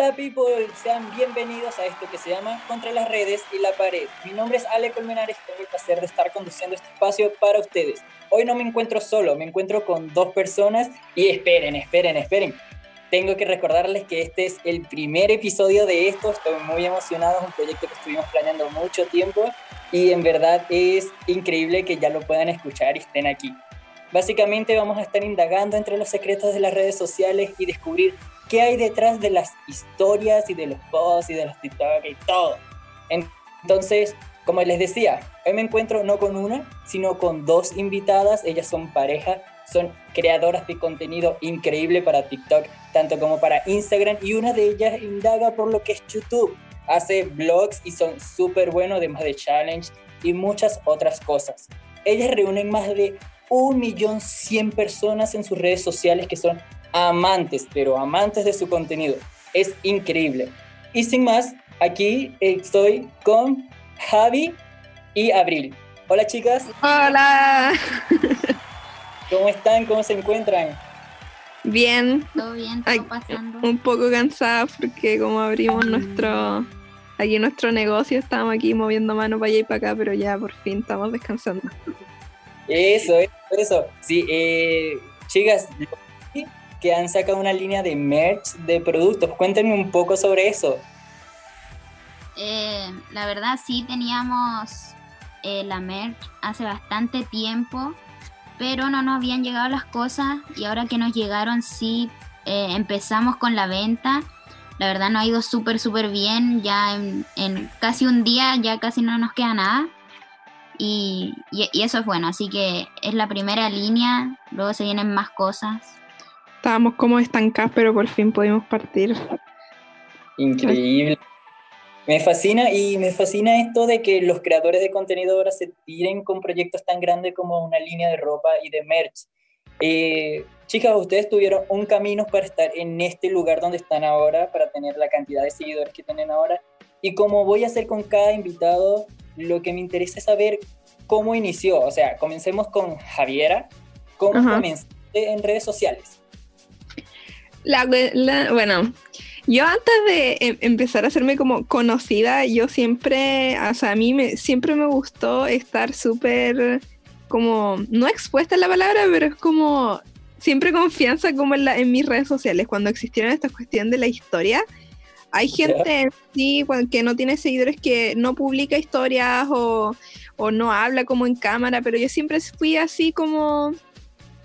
Hola people, sean bienvenidos a esto que se llama Contra las redes y la pared. Mi nombre es Ale Colmenares y tengo el placer de estar conduciendo este espacio para ustedes. Hoy no me encuentro solo, me encuentro con dos personas y esperen, esperen, esperen. Tengo que recordarles que este es el primer episodio de esto, estoy muy emocionado, es un proyecto que estuvimos planeando mucho tiempo y en verdad es increíble que ya lo puedan escuchar y estén aquí. Básicamente vamos a estar indagando entre los secretos de las redes sociales y descubrir qué hay detrás de las historias y de los posts y de los TikTok y todo. Entonces, como les decía, hoy me encuentro no con una, sino con dos invitadas. Ellas son pareja, son creadoras de contenido increíble para TikTok, tanto como para Instagram, y una de ellas indaga por lo que es YouTube. Hace vlogs y son súper buenos, además de challenge y muchas otras cosas. Ellas reúnen más de un millón cien personas en sus redes sociales que son amantes, pero amantes de su contenido. Es increíble. Y sin más, aquí estoy con Javi y Abril. Hola chicas. Hola. ¿Cómo están? ¿Cómo se encuentran? Bien. Todo bien, todo pasando. Un poco cansada porque como abrimos nuestro aquí nuestro negocio, estábamos aquí moviendo mano para allá y para acá, pero ya por fin estamos descansando. Eso, eso, eso. Sí, eh, chicas, que han sacado una línea de merch de productos. Cuéntenme un poco sobre eso. Eh, la verdad sí teníamos eh, la merch hace bastante tiempo, pero no nos habían llegado las cosas y ahora que nos llegaron sí eh, empezamos con la venta. La verdad no ha ido súper, súper bien. Ya en, casi un día ya casi no nos queda nada. Y, y, eso es bueno, así que es la primera línea, luego se vienen más cosas. Estábamos como estancados, pero por fin pudimos partir. Increíble. Me fascina y me fascina esto de que los creadores de contenido ahora se tiren con proyectos tan grandes como una línea de ropa y de merch. Eh, chicas, ustedes tuvieron un camino para estar en este lugar donde están ahora, para tener la cantidad de seguidores que tienen ahora. Y como voy a hacer con cada invitado, lo que me interesa es saber cómo inició. O sea, comencemos con Javiera. ¿Cómo comenzaste en redes sociales? La, bueno, yo antes de em, empezar a hacerme como conocida, yo siempre, o sea, a mí me, siempre me gustó estar súper como, no expuesta la palabra, pero es como siempre confianza como en, la, en mis redes sociales, cuando existieron esta cuestión de la historia. Hay gente sí que no tiene seguidores que no publica historias o, o no habla como en cámara, pero yo siempre fui así como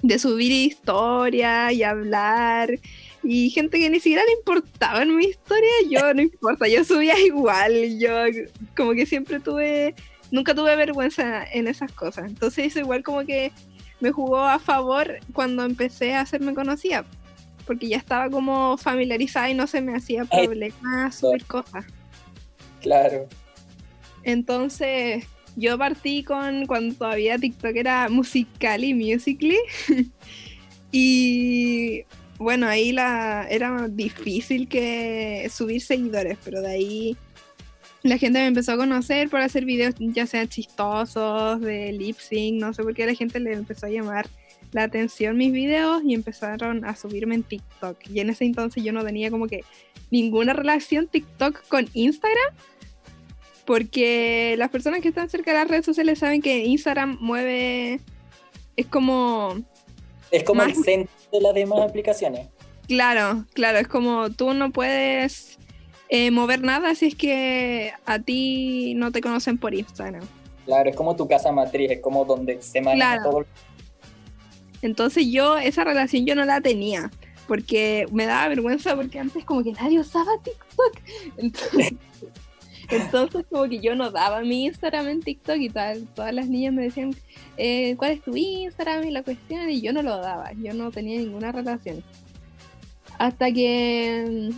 de subir historias y hablar y gente que ni siquiera le importaba en mi historia, yo no importa, yo subía igual, yo como que siempre tuve, nunca tuve vergüenza en esas cosas, entonces eso igual como que me jugó a favor cuando empecé a hacerme conocida, porque ya estaba como familiarizada y no se me hacía problema subir cosas. Claro. Entonces, yo partí con cuando todavía TikTok era musical y musically. bueno, ahí la, era difícil que subir seguidores, pero de ahí la gente me empezó a conocer por hacer videos ya sean chistosos, de lip sync, no sé por qué la gente le empezó a llamar la atención mis videos y empezaron a subirme en TikTok. Y en ese entonces yo no tenía como que ninguna relación TikTok con Instagram, porque las personas que están cerca de las redes sociales saben que Instagram mueve, es como... Es como el centro de las demás aplicaciones. Claro, claro, es como tú no puedes eh, mover nada si es que a ti no te conocen por Instagram. Claro, es como tu casa matriz, es como donde se maneja todo. Entonces yo esa relación yo no la tenía, porque me daba vergüenza porque antes como que nadie usaba TikTok. Entonces, entonces como que yo no daba mi Instagram en TikTok y tal. Todas las niñas me decían, eh, ¿cuál es tu Instagram? Y la cuestión, y yo no lo daba, yo no tenía ninguna relación. Hasta que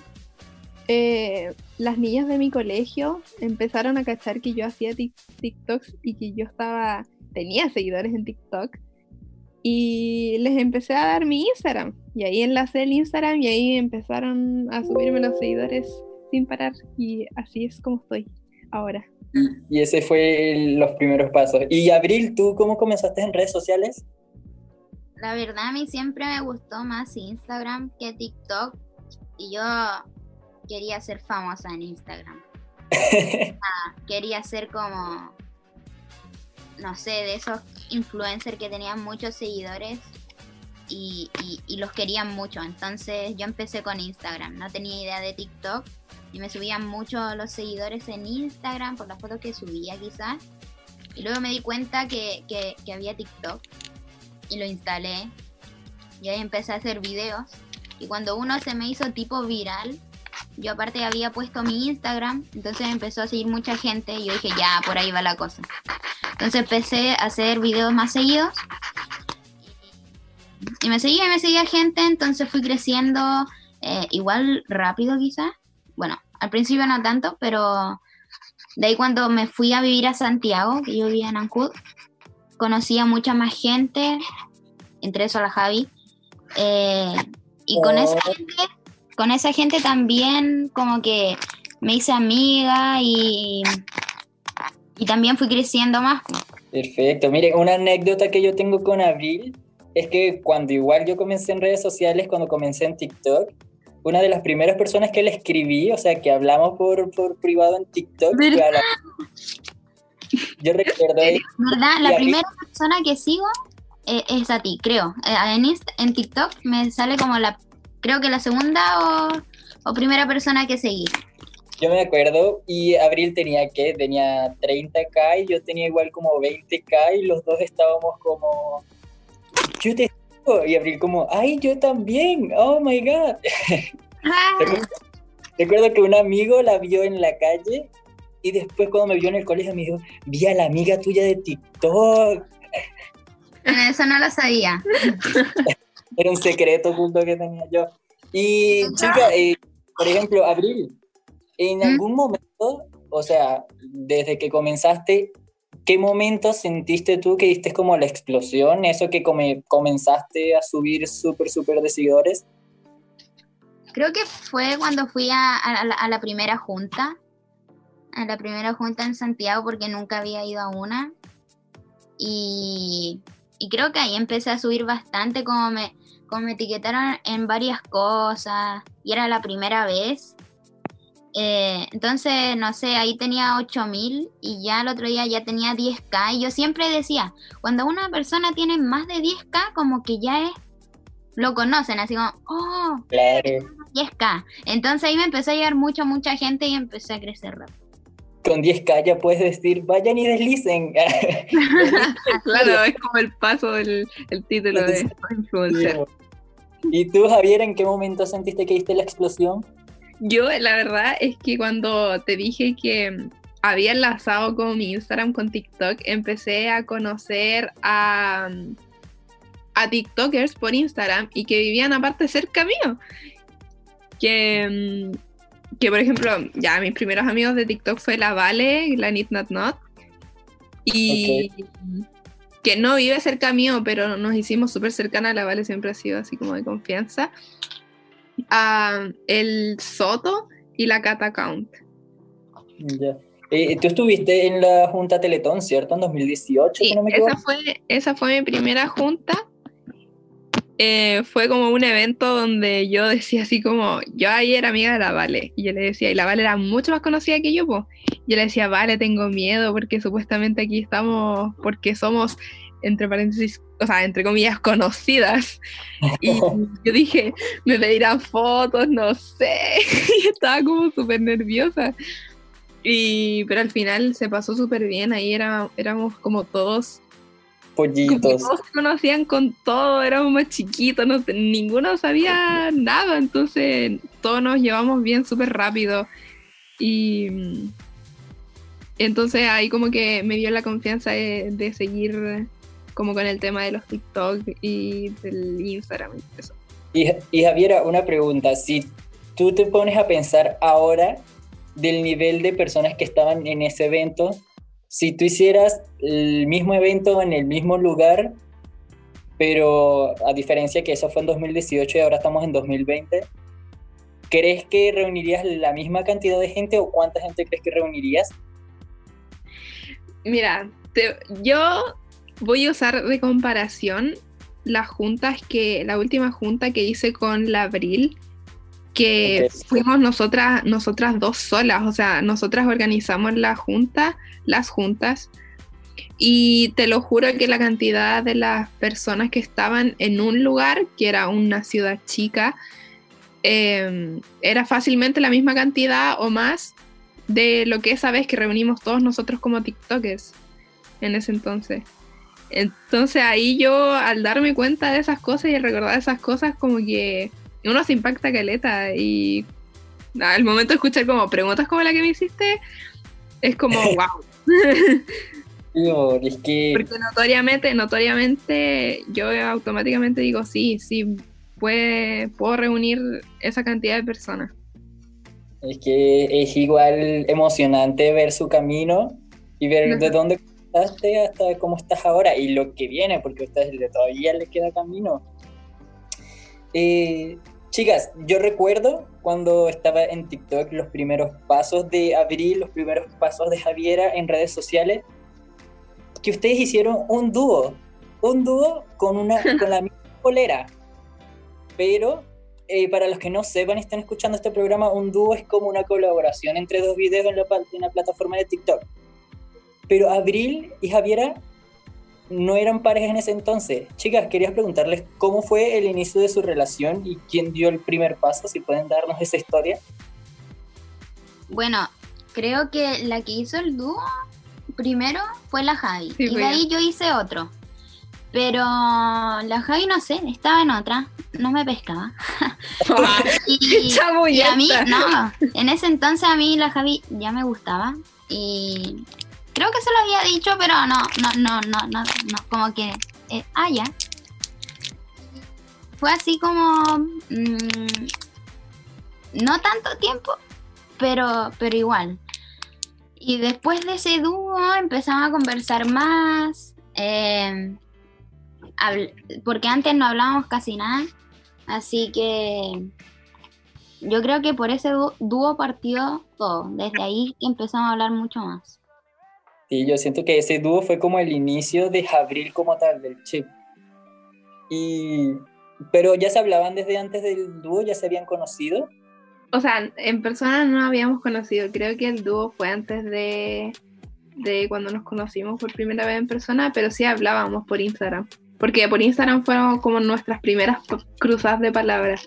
eh, las niñas de mi colegio empezaron a cachar que yo hacía TikToks y que yo estaba, tenía seguidores en TikTok. Y les empecé a dar mi Instagram. Y ahí enlacé el Instagram y ahí empezaron a subirme los seguidores sin parar y así es como estoy ahora. Y ese fue los primeros pasos. Y Abril, ¿tú cómo comenzaste en redes sociales? La verdad a mí siempre me gustó más Instagram que TikTok y yo quería ser famosa en Instagram. Ah, quería ser como, no sé, de esos influencers que tenían muchos seguidores y, los querían mucho. Entonces yo empecé con Instagram, no tenía idea de TikTok y me subían mucho los seguidores en Instagram por las fotos que subía quizás. Y luego me di cuenta que, que, que había TikTok y lo instalé y ahí empecé a hacer videos. Y cuando uno se me hizo tipo viral, yo aparte había puesto mi Instagram, entonces empezó a seguir mucha gente y yo dije, ya, por ahí va la cosa. Entonces empecé a hacer videos más seguidos. Y me seguía me seguía gente, entonces fui creciendo eh, igual rápido quizás. Bueno, al principio no tanto, pero de ahí cuando me fui a vivir a Santiago, que yo vivía en Ancud, conocí a mucha más gente, entre eso a la Javi. Eh, y con esa oh. gente, con esa gente también como que me hice amiga y, y también fui creciendo más. Perfecto. Mire, una anécdota que yo tengo con Abril es que cuando igual yo comencé en redes sociales, cuando comencé en TikTok, una de las primeras personas que le escribí, o sea, que hablamos por, por privado en TikTok, yo recuerdo... ¿Verdad? La primera persona que sigo eh, es a ti, creo. Eh, en, en TikTok me sale como la, creo que la segunda o, primera persona que seguí. Yo me acuerdo y Abril tenía que, tenía 30k y yo tenía igual como 20k y los dos estábamos como, yo te y Abril como, ay, yo también, oh my god. Ah. Recuerdo que un amigo la vio en la calle y después cuando me vio en el colegio me dijo, vi a la amiga tuya de TikTok. Eso no lo sabía. Era un secreto oculto que tenía yo. Y chica, eh, por ejemplo, Abril, en algún momento, o sea, desde que comenzaste, ¿qué momento sentiste tú que diste como la explosión? Eso que comenzaste a subir súper, súper de seguidores. Creo que fue cuando fui a, a, la, primera junta, a la primera junta en Santiago, porque nunca había ido a una. Y y creo que ahí empecé a subir bastante, como me, como me etiquetaron en varias cosas y era la primera vez. Eh, entonces, no sé, ahí tenía 8000 y ya el otro día ya tenía 10k. Y yo siempre decía, cuando una persona tiene más de 10k, como que ya es, lo conocen, así como, oh, 10k. Entonces ahí me empezó a llegar mucha, mucha gente y empecé a crecer rápido con 10K ya puedes decir, vayan y deslicen. claro, es como el paso del el título de influencer. ¿Y tú, Javier, en qué momento sentiste que diste la explosión? Yo, la verdad es que cuando te dije que había enlazado con mi Instagram con TikTok, empecé a conocer a, a TikTokers por Instagram y que vivían aparte cerca mío. Que que por ejemplo, ya mis primeros amigos de TikTok fue la Vale, la Need Not Not. Y que no vive cerca mío, pero nos hicimos súper cercana. La Vale siempre ha sido así como de confianza. El Soto y la Cat Count. Ya. Eh, tú estuviste en la Junta Teletón, ¿cierto? En 2018, sí, esa fue, esa fue mi primera junta eh, fue como un evento donde yo decía así como, yo ahí era amiga de la Vale, y yo le decía, y la Vale era mucho más conocida que yo, pues. Yo le decía, Vale, tengo miedo porque supuestamente aquí estamos, porque somos, entre paréntesis, o sea, entre comillas, conocidas. Y yo dije, me pedirán fotos, no sé, y estaba como súper nerviosa. Y, pero al final se pasó súper bien, ahí era, éramos como todos pollitos. todos se conocían con todo, éramos más chiquitos, no, ninguno sabía nada, entonces todos nos llevamos bien súper rápido. Y entonces ahí como que me dio la confianza de, seguir como con el tema de los TikTok y del Instagram y eso. Y, y Javiera, una pregunta, si tú te pones a pensar ahora del nivel de personas que estaban en ese evento, si tú hicieras el mismo evento en el mismo lugar, pero a diferencia que eso fue en 2018 y ahora estamos en 2020, ¿crees que reunirías la misma cantidad de gente o cuánta gente crees que reunirías? Mira, yo voy a usar de comparación las juntas que, la última junta que hice con la Abril, que fuimos nosotras, nosotras dos solas, o sea, nosotras organizamos la junta, las juntas, y te lo juro que la cantidad de las personas que estaban en un lugar, que era una ciudad chica, em, era fácilmente la misma cantidad o más de lo que esa vez que reunimos todos nosotros como TikTokers en ese entonces. Entonces ahí yo al darme cuenta de esas cosas y recordar esas cosas como que uno se impacta caleta y al momento de escuchar como preguntas como la que me hiciste, es como wow. Porque notoriamente, notoriamente yo automáticamente digo sí, sí, puede, puedo reunir esa cantidad de personas. Es que es igual emocionante ver su camino y ver de dónde hasta cómo estás ahora y lo que viene, porque a ustedes todavía le queda camino. Eh, chicas, yo recuerdo cuando estaba en TikTok los primeros pasos de Abril, los primeros pasos de Javiera en redes sociales, que ustedes hicieron un dúo, un dúo con, una, con la misma polera, pero eh, para los que no sepan y están escuchando este programa, un dúo es como una colaboración entre dos videos en la, en la plataforma de TikTok. Pero Abril y Javiera no eran parejas en ese entonces. Chicas, quería preguntarles cómo fue el inicio de su relación y quién dio el primer paso, si pueden darnos esa historia. Bueno, creo que la que hizo el dúo primero fue la Javi. y de ahí yo hice otro. Pero la Javi, no sé, estaba en otra no me pescaba. y, a mí, no, en ese entonces a mí la Javi ya me gustaba y creo que se lo había dicho, pero no, no, no, no, no, no como que, eh, ah, ya. Fue así como, mm, no tanto tiempo, pero, pero igual. Y después de ese dúo empezamos a conversar más. Eh, porque antes no hablábamos casi nada. Así que yo creo que por ese dúo partió todo. Desde ahí empezamos a hablar mucho más. Sí, yo siento que ese dúo fue como el inicio de Abril como tal, del chip. Y, pero ya se hablaban desde antes del dúo, ya se habían conocido. O sea, en persona no habíamos conocido. Creo que el dúo fue antes de, de cuando nos conocimos por primera vez en persona, pero sí hablábamos por Instagram. Porque por Instagram fueron como nuestras primeras cruzadas de palabras.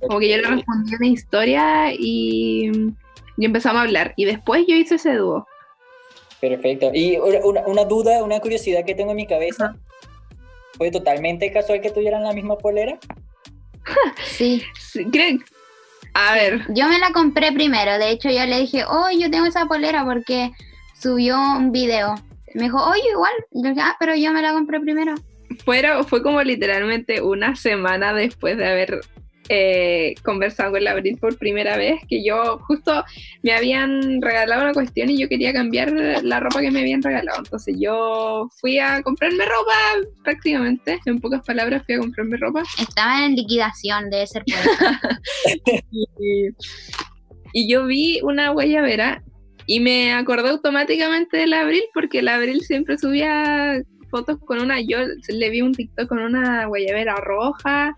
Como que yo le respondí una historia y, y, empezamos a hablar. Y después yo hice ese dúo. Perfecto. Y una, una duda, una curiosidad que tengo en mi cabeza. ¿Fue totalmente casual que tuvieran la misma polera? sí. A ver. Yo me la compré primero. De hecho, yo le dije, oh, yo tengo esa polera porque subió un video. Me dijo, oye, igual. Yo dije, ah, pero yo me la compré primero fue como literalmente una semana después de haber eh, conversado con la Abril por primera vez, que yo justo me habían regalado una cuestión y yo quería cambiar la ropa que me habían regalado. Entonces yo fui a comprarme ropa prácticamente, en pocas palabras fui a comprarme ropa. Estaba en liquidación, de ser y, y yo vi una guayabera y me acordé automáticamente de la Abril porque la Abril siempre subía fotos con una, yo le vi un TikTok con una guayabera roja.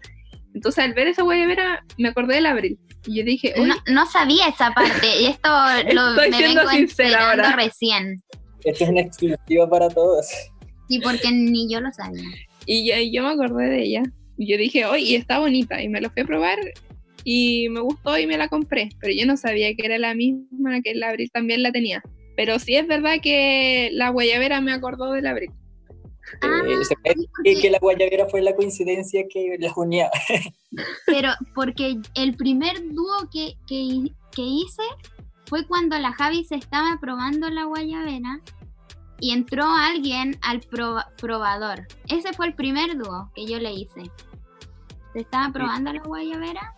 Entonces al ver esa guayabera me acordé del abril. Y yo dije, no, no, sabía esa parte. Y esto lo, me vengo enterando recién. Esto es una exclusiva para todos. Sí, porque ni yo lo sabía. Y yo, yo me acordé de ella. Y yo dije, oye, está bonita. Y me lo fui a probar y me gustó y me la compré. Pero yo no sabía que era la misma, que el abril también la tenía. Pero sí es verdad que la guayabera me acordó del abril. Ah, y que la guayabera fue la coincidencia que las unía. Pero porque el primer dúo que, que, hice fue cuando la Javi se estaba probando la guayabera y entró alguien al probador. Ese fue el primer dúo que yo le hice. Se estaba probando la guayabera.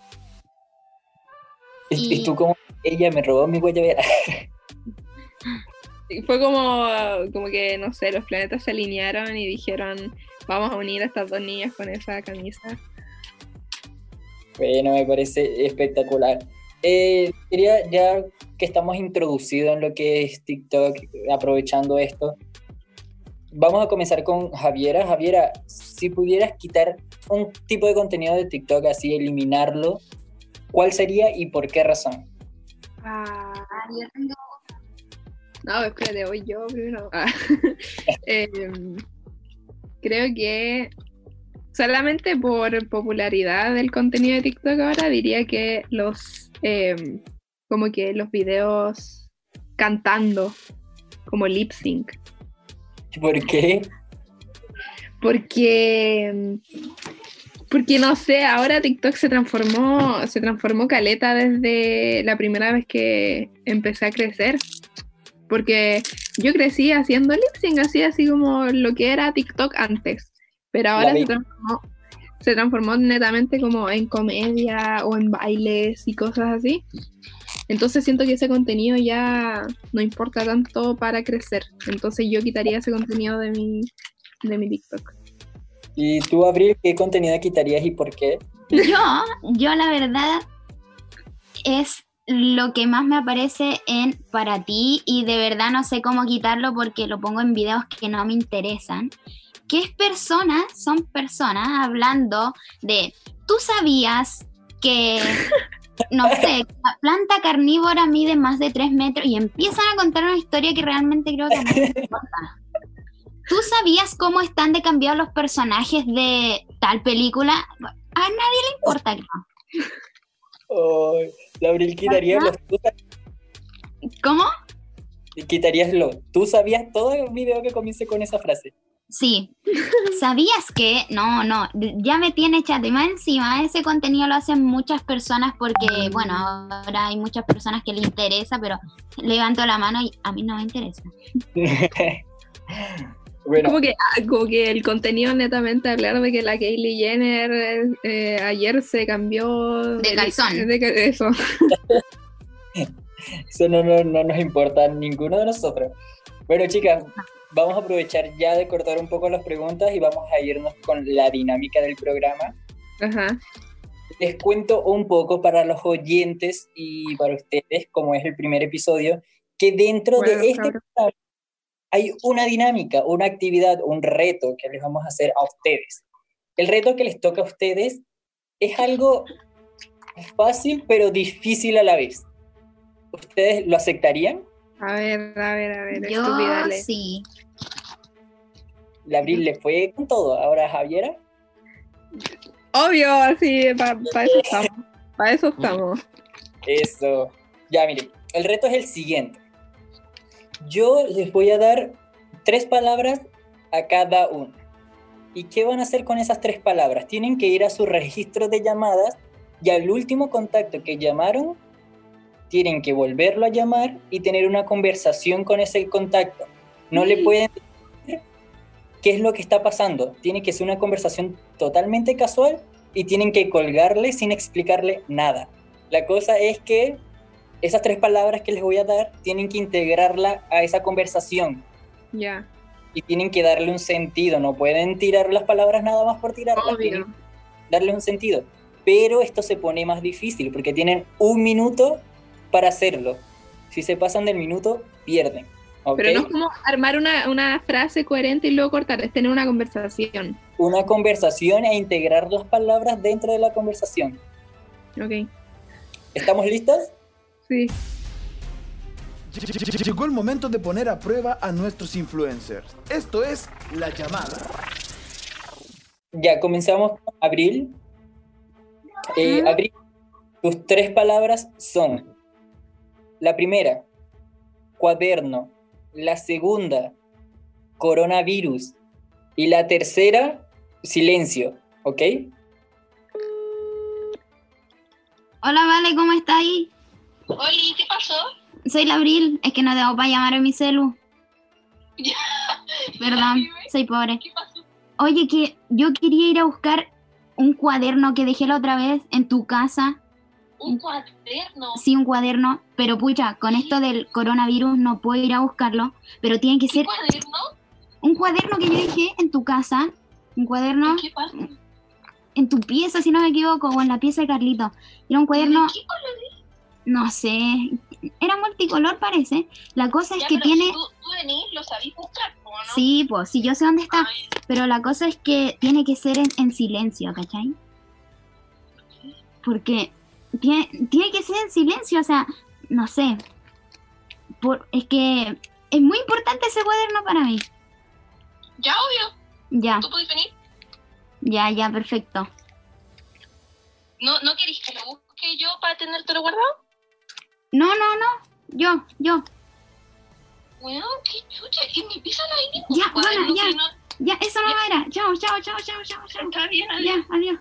Y, y tú como ella me robó mi guayabera. fue como, como que, no sé, los planetas se alinearon y dijeron, vamos a unir a estas dos niñas con esa camisa. Bueno, me parece espectacular. Eh, quería, ya que estamos introducidos en lo que es TikTok, aprovechando esto, vamos a comenzar con Javiera. Javiera, si pudieras quitar un tipo de contenido de TikTok así, eliminarlo, ¿cuál sería y por qué razón? Ah, yo tengo... No, espérate, voy yo primero. Ah. Em, creo que solamente por popularidad del contenido de TikTok ahora diría que los em, como que los videos cantando como lip sync. ¿Por qué? Porque porque no sé, ahora TikTok se transformó, se transformó caleta desde la primera vez que empecé a crecer. Porque yo crecí haciendo lip sync, así, así como lo que era TikTok antes. Pero ahora se transformó, se transformó netamente como en comedia o en bailes y cosas así. Entonces siento que ese contenido ya no importa tanto para crecer. Entonces yo quitaría ese contenido de mi, de mi TikTok. ¿Y tú, Abril, qué contenido quitarías y por qué? Yo, yo la verdad es lo que más me aparece en para ti y de verdad no sé cómo quitarlo porque lo pongo en videos que no me interesan. Que es personas, son personas hablando de, tú sabías que, no sé, la planta carnívora mide más de 3 metros y empiezan a contar una historia que realmente creo que no importa. ¿Tú sabías cómo están de cambiados los personajes de tal película? A nadie le importa, creo. Oh, Abril quitarías los... ¿Cómo? Quitarías lo. ¿Tú sabías todo el video que comience con esa frase? Sí. ¿Sabías que? No, no, ya me tiene chat. Y más encima, ese contenido lo hacen muchas personas porque, bueno, ahora hay muchas personas que le interesa, pero levanto la mano y a mí no me interesa. Como, que, ah, como que el contenido netamente hablar de que la Kaylee Jenner eh, ayer se cambió de calzón. De, eso. eso no, no, no, nos importa a ninguno de nosotros. Bueno, chicas, vamos a aprovechar ya de cortar un poco las preguntas y vamos a irnos con la dinámica del programa. Ajá. Les cuento un poco para los oyentes y para ustedes, como es el primer episodio, que dentro de este programa hay una dinámica, una actividad, un reto que les vamos a hacer a ustedes. El reto que les toca a ustedes es algo fácil pero difícil a la vez. ¿Ustedes lo aceptarían? A ver, a ver, a ver. Yo sí. La Abril le fue con todo. Ahora Javiera. Obvio, sí, para eso estamos. Para eso estamos. Eso. Ya, miren, el reto es el siguiente. Yo les voy a dar tres palabras a cada uno. ¿Y qué van a hacer con esas tres palabras? Tienen que ir a su registro de llamadas y al último contacto que llamaron, tienen que volverlo a llamar y tener una conversación con ese contacto. No le pueden decir qué es lo que está pasando. Tiene que ser una conversación totalmente casual y tienen que colgarle sin explicarle nada. La cosa es que esas tres palabras que les voy a dar tienen que integrarla a esa conversación. Ya. Y tienen que darle un sentido, no pueden tirar las palabras nada más por tirarlas. Darle un sentido. Pero esto se pone más difícil porque tienen un minuto para hacerlo. Si se pasan del minuto, pierden. Pero no es como armar una, una, frase coherente y luego cortar, es tener una conversación. Una conversación e integrar las palabras dentro de la conversación. Ok. ¿Estamos listos? Sí. Llegó el momento de poner a prueba a nuestros influencers. Esto es La Llamada. Ya comenzamos con Abril. Eh, Abril, tus tres palabras son, la primera, cuaderno, la segunda, coronavirus y la tercera, silencio, ¿ok? Hola, Vale, ¿cómo está ahí? Oye, ¿qué pasó? Soy la Abril, es que no tengo para llamar a mi celu. Perdón, soy pobre. ¿Qué pasó? Oye, que yo quería ir a buscar un cuaderno que dejé la otra vez en tu casa. ¿Un cuaderno? Sí, un cuaderno, pero pucha, con esto del coronavirus no puedo ir a buscarlo, pero tiene que ¿Qué ser cuaderno? un cuaderno que yo dejé en tu casa, un cuaderno ¿En qué parte? en tu pieza, si no me equivoco, o en la pieza de Carlito. Era un cuaderno, ¿De qué color no sé, era multicolor parece. La cosa es que pero tiene... si tú, tú venís, lo sabís buscar. Sí, pues sí, yo sé dónde está, Ay, pero la cosa es que tiene que ser en, en silencio, ¿cachai? Porque tiene, tiene que ser en silencio, o sea, no sé. Por, es que es muy importante ese cuaderno para mí. Ya, obvio. Ya, ¿Tú puedes venir? ya, ya, perfecto. ¿No, ¿No querés que lo busque yo para tenértelo guardado? No, no, no. Yo, yo. Bueno, qué chucha. En mi pieza no hay ningún Ya, bueno, ya. no- Ya, eso no era. Chao, chao, chao, chao, chao, chao. Está bien, adiós. Ya, adiós.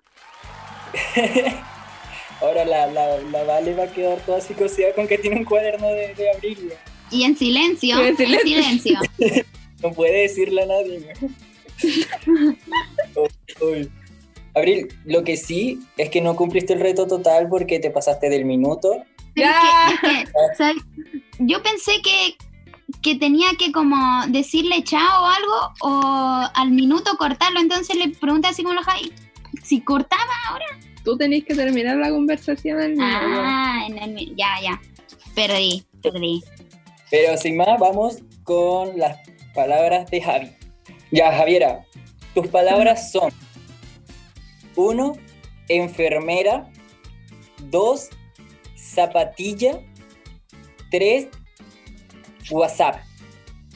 Ahora la, la, la Vale va a quedar toda psicoseada con que tiene un cuaderno de, de abril. Y en silencio, En en silencio. No puede decirle a nadie. Oh, uy. Abril, lo que sí es que no cumpliste el reto total porque te pasaste del minuto. Ya. es que- es que, ¿sabes? Yo pensé que, que tenía que como decirle chao o algo o al minuto cortarlo. Entonces le pregunté así como lo Javi, si cortaba ahora. Tú tenés que terminar la conversación al minuto. Ah, en el ya, ya. Perdí, perdí. Pero sin más, vamos con las palabras de Javi. Ya, Javiera, tus palabras son: uno, enfermera, dos, zapatilla, tres, WhatsApp.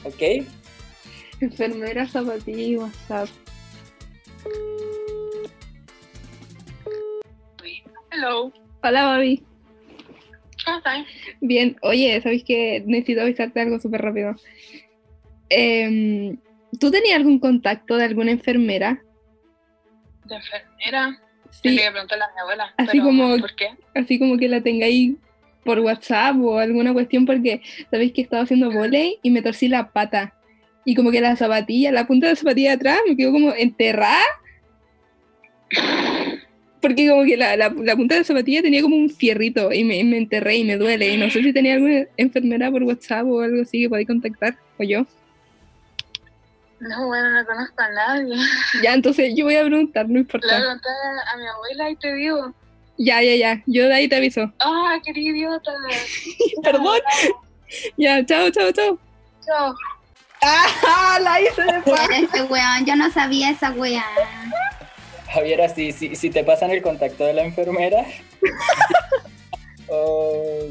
¿Ok? Enfermera, zapatilla y WhatsApp. Hello. Hola, Babi. ¿Cómo estás? Bien, oye, ¿sabes qué? Necesito avisarte algo súper rápido. Em, ¿Tú tenías algún contacto de alguna enfermera? De enfermera. Sí, que preguntarle a mi abuela. Así pero, como- ¿Por qué? así como que la tengáis por WhatsApp o alguna cuestión porque sabéis que estaba haciendo volei y me torcí la pata. Y como que la zapatilla, la punta de la zapatilla de atrás me quedó como enterrada. Porque como que la, la- la punta de la zapatilla tenía como un fierrito y me, me enterré y me duele. Y no sé si tenía alguna enfermera por WhatsApp o algo así que podáis contactar. O yo. No, bueno, no conozco a nadie. Ya, entonces yo voy a preguntar, no Le voy a importa. preguntar a mi abuela y te digo. Ya, ya, ya. Yo de ahí te aviso. Ah, qué idiota. Perdón. Ya, chao, chao, chao. Chao. ¡Ah! La hice de este weón, yo no sabía esa weá. Javiera, si, si, si te pasan el contacto de la enfermera. Oh,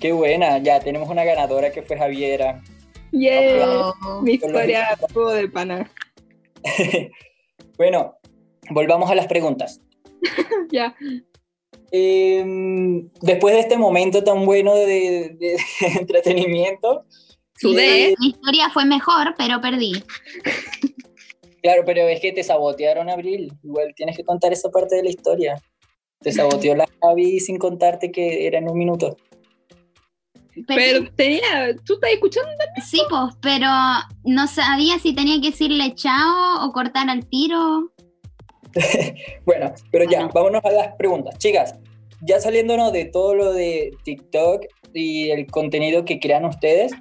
qué buena, ya tenemos una ganadora que fue Javiera. Yeah. Oh. Mi historia estuvo de pana. Bueno, volvamos a las preguntas. Ya. Em, después de este momento tan bueno de, de- de entretenimiento, Sudé. Mi historia fue mejor, pero perdí. claro, pero es que te sabotearon, Abril. Igual tienes que contar esa parte de la historia. Te saboteó la Javi sin contarte que era en un minuto. Pero tenía. ¿Tú estás escuchando? Sí, pues, pero no sabía si tenía que decirle chao o cortar al tiro. Bueno, pero ya, vámonos a las preguntas. Chicas, ya saliéndonos de todo lo de TikTok y el contenido que crean ustedes,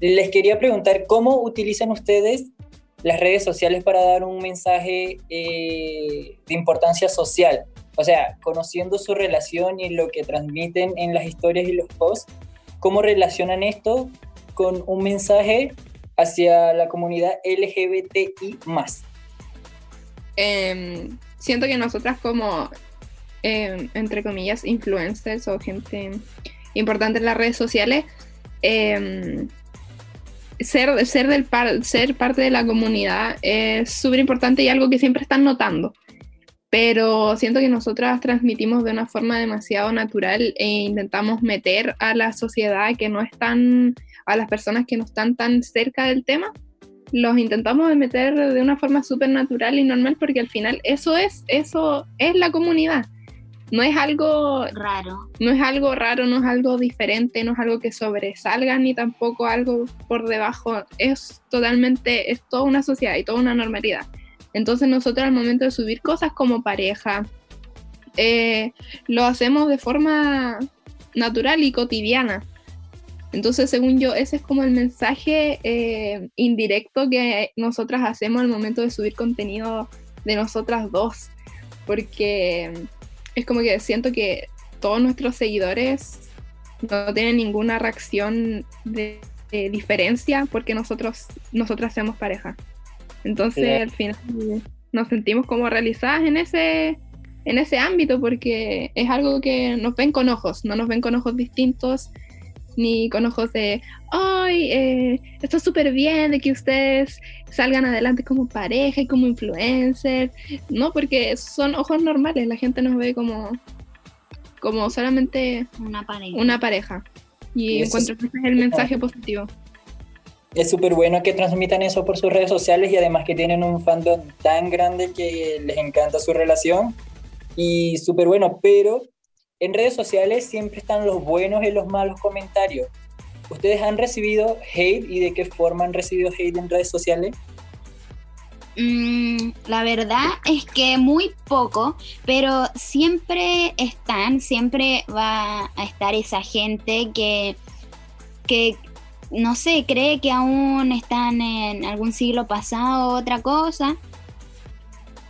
les quería preguntar cómo utilizan ustedes las redes sociales para dar un mensaje eh, de importancia social. O sea, conociendo su relación y lo que transmiten en las historias y los posts, ¿cómo relacionan esto con un mensaje hacia la comunidad LGBTI más? Em, siento que nosotras como, em, entre comillas, influencers o gente importante en las redes sociales, em, ser, ser, del ser parte de la comunidad es súper importante y algo que siempre están notando. Pero siento que nosotras transmitimos de una forma demasiado natural e intentamos meter a la sociedad que no están, a las personas que no están tan cerca del tema, los intentamos meter de una forma súper natural y normal porque al final eso es, eso es la comunidad. No es algo, Raro. no es algo raro, no es algo diferente, no es algo que sobresalga ni tampoco algo por debajo. Es totalmente, es toda una sociedad y toda una normalidad. Entonces nosotros al momento de subir cosas como pareja, eh, lo hacemos de forma natural y cotidiana. Entonces, según yo, ese es como el mensaje eh, indirecto que nosotras hacemos al momento de subir contenido de nosotras dos. Porque es como que siento que todos nuestros seguidores no tienen ninguna reacción de, de diferencia porque nosotros, nosotras somos pareja. Entonces, Claro. al final nos sentimos como realizadas en ese, en ese ámbito porque es algo que nos ven con ojos, no nos ven con ojos distintos ni con ojos de, ay, eh, está súper bien de que ustedes salgan adelante como pareja y como influencer, no, porque son ojos normales, la gente nos ve como, como solamente Una pareja. una pareja. Y Y encuentro es- que ese es el mensaje positivo. Es súper bueno que transmitan eso por sus redes sociales y además que tienen un fandom tan grande que les encanta su relación. Y súper bueno, pero en redes sociales siempre están los buenos y los malos comentarios. ¿Ustedes han recibido hate y de qué forma han recibido hate en redes sociales? Mm, la verdad es que muy poco, pero siempre están, siempre va a estar esa gente que, que no sé, cree que aún están en algún siglo pasado otra cosa,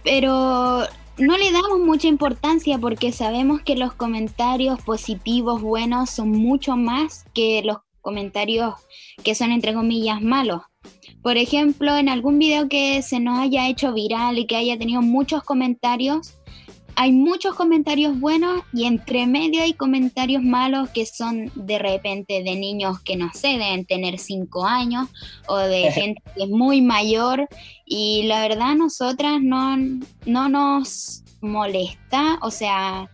pero no le damos mucha importancia porque sabemos que los comentarios positivos, buenos, son mucho más que los comentarios que son entre comillas malos. Por ejemplo, en algún video que se nos haya hecho viral y que haya tenido muchos comentarios, hay muchos comentarios buenos y entre medio hay comentarios malos que son de repente de niños que no sé, deben tener 5 años o de gente que es muy mayor y la verdad a nosotras no, no nos molesta, o sea,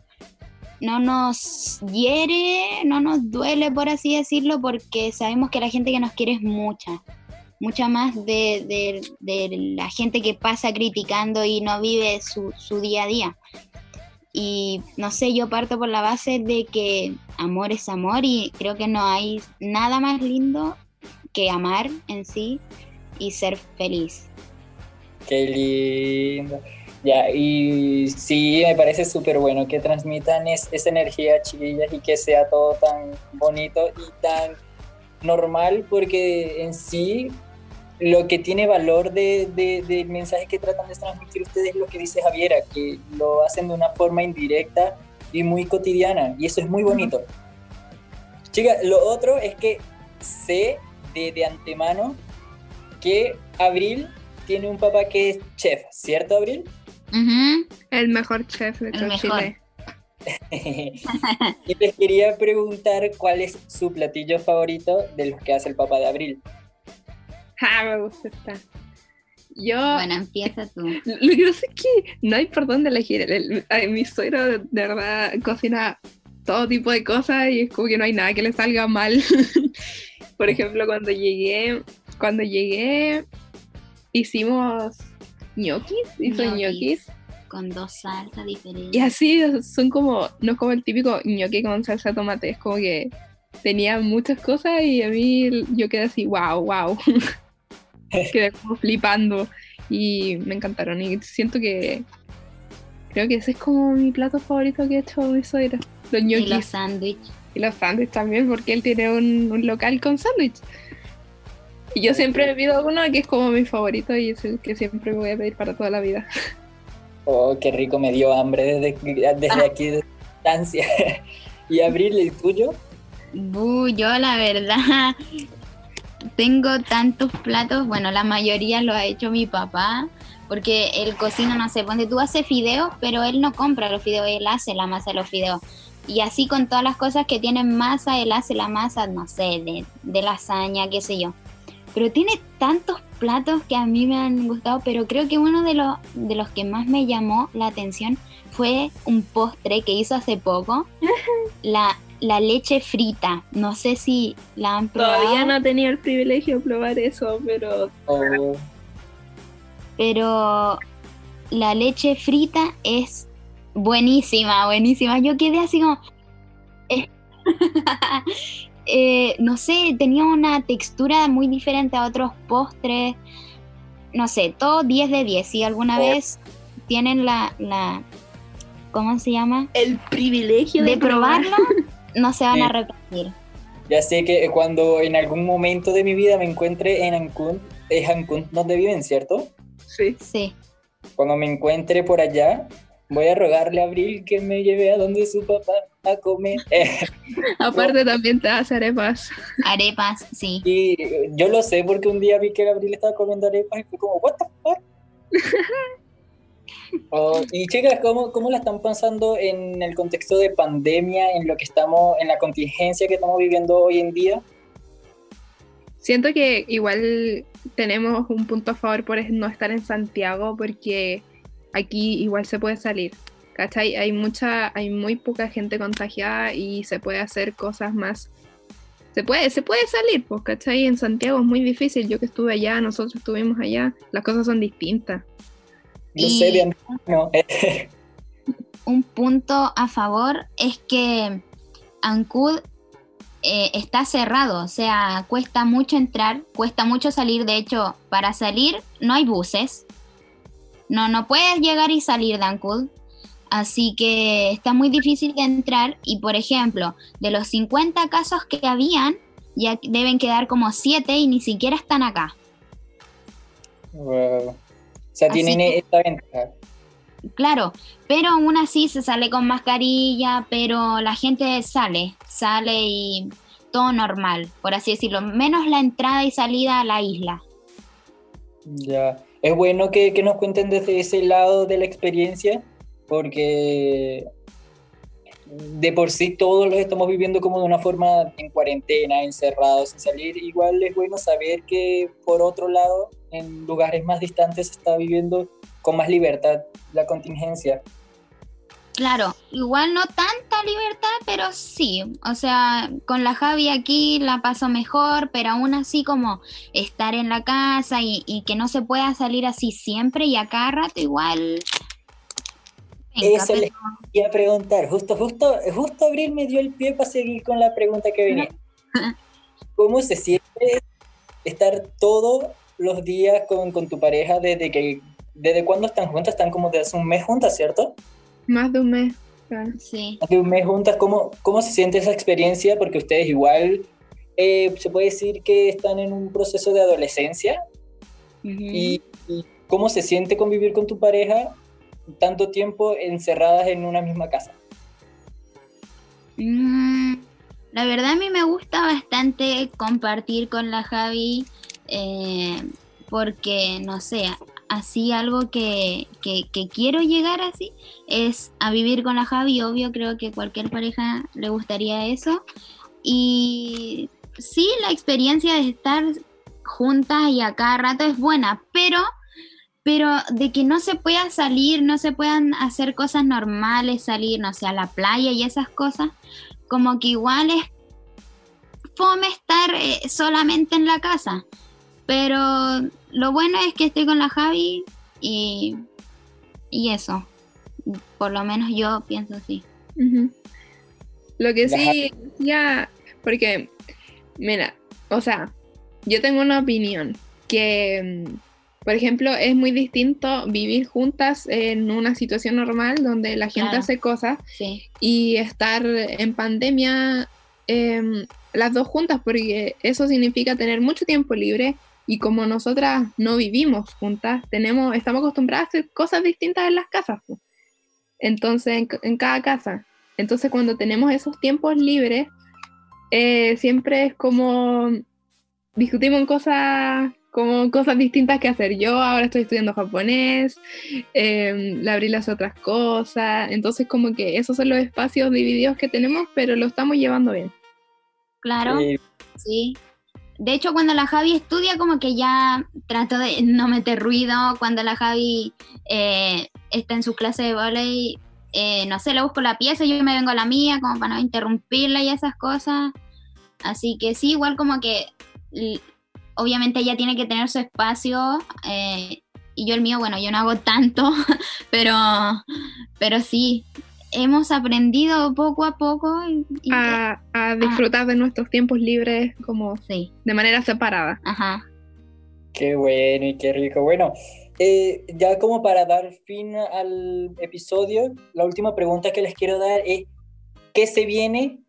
no nos hiere, no nos duele por así decirlo porque sabemos que la gente que nos quiere es mucha mucha más de, de- de la gente que pasa criticando y no vive su, su día a día. Y no sé, yo parto por la base de que amor es amor y creo que no hay nada más lindo que amar en sí y ser feliz. Qué lindo. Ya, y sí, me parece súper bueno que transmitan es- esa energía, chiquillas, y que sea todo tan bonito y tan normal, porque en sí lo que tiene valor de, de- del mensaje que tratan de transmitir ustedes es lo que dice Javiera, que lo hacen de una forma indirecta y muy cotidiana, y eso es muy bonito. Chicas, lo otro es que sé de, de antemano que Abril tiene un papá que es chef, ¿cierto, Abril? Ujú. El mejor chef de todo. Chile. y les quería preguntar cuál es su platillo favorito de los que hace el papá de Abril. Ah, me gusta esta. Yo, Bueno, empieza tú. lo que pasa es que no hay por dónde elegir. El- el- mi suegro de verdad cocina todo tipo de cosas y es como que no hay nada que le salga mal. por ejemplo, cuando llegué, cuando llegué, hicimos ñoquis, hizo ñoquis. Con dos salsas diferentes. Y así son como, no es como el típico ñoqui con salsa de tomate, es como que tenía muchas cosas y a mí yo quedé así, wow, wow. quedé como flipando y me encantaron y siento que creo que ese es como mi plato favorito que ha hecho mi suegra. Los Y ñoquis los sándwiches. y los sándwiches también porque él tiene un, un local con sándwich. Y yo siempre me pido uno que es como mi favorito y es el que siempre voy a pedir para toda la vida. Oh, qué rico, me dio hambre desde, desde aquí de distancia. ¿Y Abril, el tuyo? Bu, yo la verdad tengo tantos platos, bueno, la mayoría lo ha hecho mi papá, porque él cocina, no sé, ponte tú hace fideos, pero él no compra los fideos, él hace la masa de los fideos. Y así con todas las cosas que tienen masa, él hace la masa, no sé, de, de lasaña, qué sé yo. Pero tiene tantos platos que a mí me han gustado, pero creo que uno de los, de los que más me llamó la atención fue un postre que hizo hace poco, la, la leche frita. No sé si la han probado, Todavía no he tenido el privilegio de probar eso, pero Oh, pero la leche frita es buenísima, buenísima. Yo quedé así como... eh, eh, no sé, tenía una textura muy diferente a otros postres. No sé, todo 10 de 10. Si alguna Oh. vez tienen la, la... ¿Cómo se llama? el privilegio de, De probarlo, no se van Sí. a arrepentir. ya sé que cuando en algún momento de mi vida me encuentre en Ancún, es Ancún donde viven, ¿cierto? Sí. Sí. Cuando me encuentre por allá, voy a rogarle a Abril que me lleve a donde su papá a comer. Aparte también te hace arepas. Arepas, sí. y yo lo sé porque un día vi que Gabriel estaba comiendo arepas y fue como, what the fuck? Oh, y chicas, ¿cómo, ¿cómo la están pasando en el contexto de pandemia, en lo que estamos, en la contingencia que estamos viviendo hoy en día? Siento que igual tenemos un punto a favor por no estar en Santiago porque aquí igual se puede salir. ¿Cachai? Hay mucha, hay muy poca gente contagiada y se puede hacer cosas más. Se puede, se puede salir, pues, ¿cachai? En Santiago es muy difícil. Yo que estuve allá, nosotros estuvimos allá, las cosas son distintas. No Y- sé, de no. un punto a favor es que Ancud eh, está cerrado, o sea, cuesta mucho entrar, cuesta mucho salir. De hecho, para salir no hay buses. No, no puedes llegar y salir de Ancud. Así que está muy difícil de entrar. Y por ejemplo, de los 50 casos que habían, ya deben quedar como 7 y ni siquiera están acá. Wow. O sea, Así tienen que- esta ventaja. Claro, pero aún así se sale con mascarilla, pero la gente sale, sale y todo normal, por así decirlo, menos la entrada y salida a la isla. Ya. Es bueno que, que nos cuenten desde ese lado de la experiencia, porque de por sí todos los estamos viviendo como de una forma en cuarentena, encerrados, sin salir. Igual es bueno saber que por otro lado, en lugares más distantes se está viviendo con más libertad la contingencia. Claro, igual no tanta libertad, pero sí, o sea, con la Javi aquí la paso mejor, pero aún así como estar en la casa y, y que no se pueda salir así siempre y a cada rato igual... Venga, les pero- quería preguntar. Justo, justo, justo Abril me dio el pie para seguir con la pregunta que venía. ¿Cómo se siente estar todos los días con, con tu pareja desde que, desde cuándo están juntas? Están como de hace un mes juntas, ¿cierto? Más de un mes. claro. Sí. Hace un mes juntas, ¿cómo, cómo se siente esa experiencia? Porque ustedes igual, eh, se puede decir que están en un proceso de adolescencia. y, y cómo se siente convivir con tu pareja tanto tiempo encerradas en una misma casa. Mm, la verdad a mí me gusta bastante compartir con la Javi eh, porque, no sé, así algo que, que- que quiero llegar así es a vivir con la Javi. Obvio, creo que cualquier pareja le gustaría eso. Y sí, la experiencia de estar juntas y a cada rato es buena, pero pero de que no se pueda salir, no se puedan hacer cosas normales, salir, no sé, a la playa y esas cosas, como que igual es fome estar eh, solamente en la casa. Pero lo bueno es que estoy con la Javi y, y eso. Por lo menos yo pienso así. Lo que sí, ya, porque, mira, o sea, yo tengo una opinión que, mm, por ejemplo, es muy distinto vivir juntas en una situación normal donde la gente Claro. hace cosas Sí, y estar en pandemia em, las dos juntas, porque eso significa tener mucho tiempo libre y como nosotras no vivimos juntas, tenemos, estamos acostumbradas a hacer cosas distintas en las casas. Entonces, en, en cada casa. Entonces, cuando tenemos esos tiempos libres, eh, siempre es como discutimos en cosas como cosas distintas que hacer. Yo ahora estoy estudiando japonés, eh, la Abril hace otras cosas, entonces como que esos son los espacios divididos que tenemos, pero lo estamos llevando bien. claro. Sí. De hecho, cuando la Javi estudia, como que ya trato de no meter ruido. Cuando la Javi eh, está en su clase de volei, eh, no sé, le busco la pieza, yo me vengo a la mía, como para no interrumpirla y esas cosas. Así que sí, igual como que obviamente ella tiene que tener su espacio. eh, y yo el mío, bueno, yo no hago tanto, pero, pero sí, hemos aprendido poco a poco. Y, y- A, a disfrutar de nuestros tiempos libres como sí, de manera separada. ajá. Qué bueno y qué rico. Bueno, eh, ya como para dar fin al episodio, la última pregunta que les quiero dar es, ¿qué se viene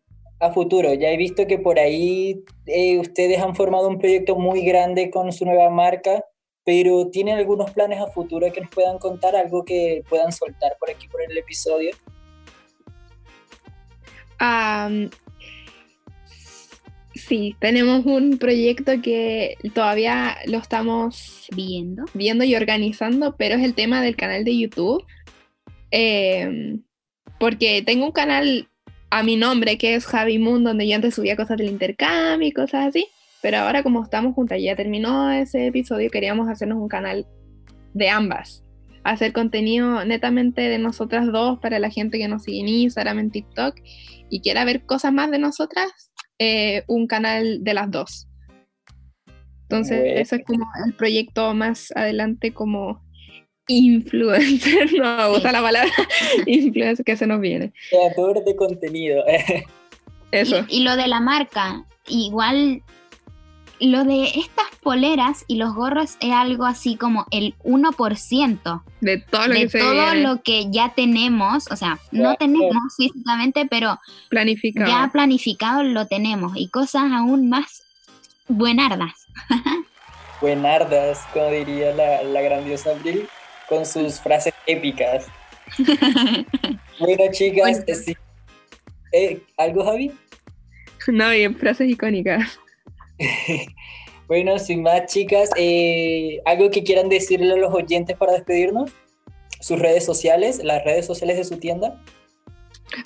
a futuro? Ya he visto que por ahí eh, ustedes han formado un proyecto muy grande con su nueva marca, pero ¿tienen algunos planes a futuro que nos puedan contar? ¿Algo que puedan soltar por aquí, por el episodio? Sí, tenemos un proyecto que todavía lo estamos Viendo. viendo y organizando, pero es el tema del canal de YouTube. Eh, porque tengo un canal a mi nombre que es Javi Moon, donde yo antes subía cosas del intercambio y cosas así. Pero ahora como estamos juntas y ya terminó ese episodio, queríamos hacernos un canal de ambas. Hacer contenido netamente de nosotras dos para la gente que nos sigue en Instagram, en TikTok y quiera ver cosas más de nosotras, eh, un canal de las dos. Entonces, eso es como el proyecto más adelante como influencer, no me gusta la palabra influencer que se nos viene. Creador de contenido. Eso. Y, y lo de la marca, igual lo de estas poleras y los gorros es algo así como el 1% De todo lo de que todo lo que ya tenemos, o sea, no tenemos físicamente, pero planificado. ya planificado lo tenemos y cosas aún más buenardas. Buenardas, como diría la, la grandiosa Abril, con sus frases épicas. Bueno, chicas, Bueno. eh, sí. Eh, ¿algo, Javi? No, bien, frases icónicas. Bueno, sin más, chicas, eh, ¿algo que quieran decirle a los oyentes para despedirnos? Sus redes sociales, las redes sociales de su tienda.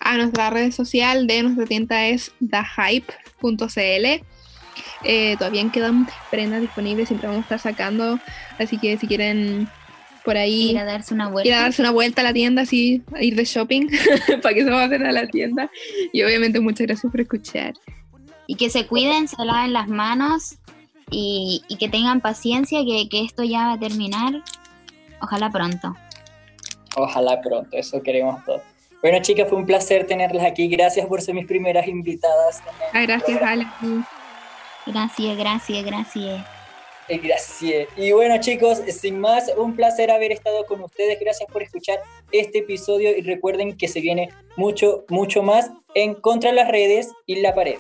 A nuestra red social de nuestra tienda es thehype.cl. Eh, todavía quedan prendas disponibles, siempre vamos a estar sacando. Así que si quieren por ahí Ir a darse una ir a vuelta. darse una vuelta a la tienda, así, a ir de shopping, para que se vayan a la tienda. Y obviamente muchas gracias por escuchar. Y que se cuiden, se laven las manos y, y que tengan paciencia, que, que esto ya va a terminar. Ojalá pronto. Ojalá pronto, eso queremos todos. Bueno, chicas, fue un placer tenerlas aquí. Gracias por ser mis primeras invitadas. Ah, gracias, Alex. Gracias, gracias, gracias. Gracias. Y bueno, chicos, sin más, un placer haber estado con ustedes. Gracias por escuchar este episodio y recuerden que se viene mucho, mucho más en Contra las Redes y la Pared.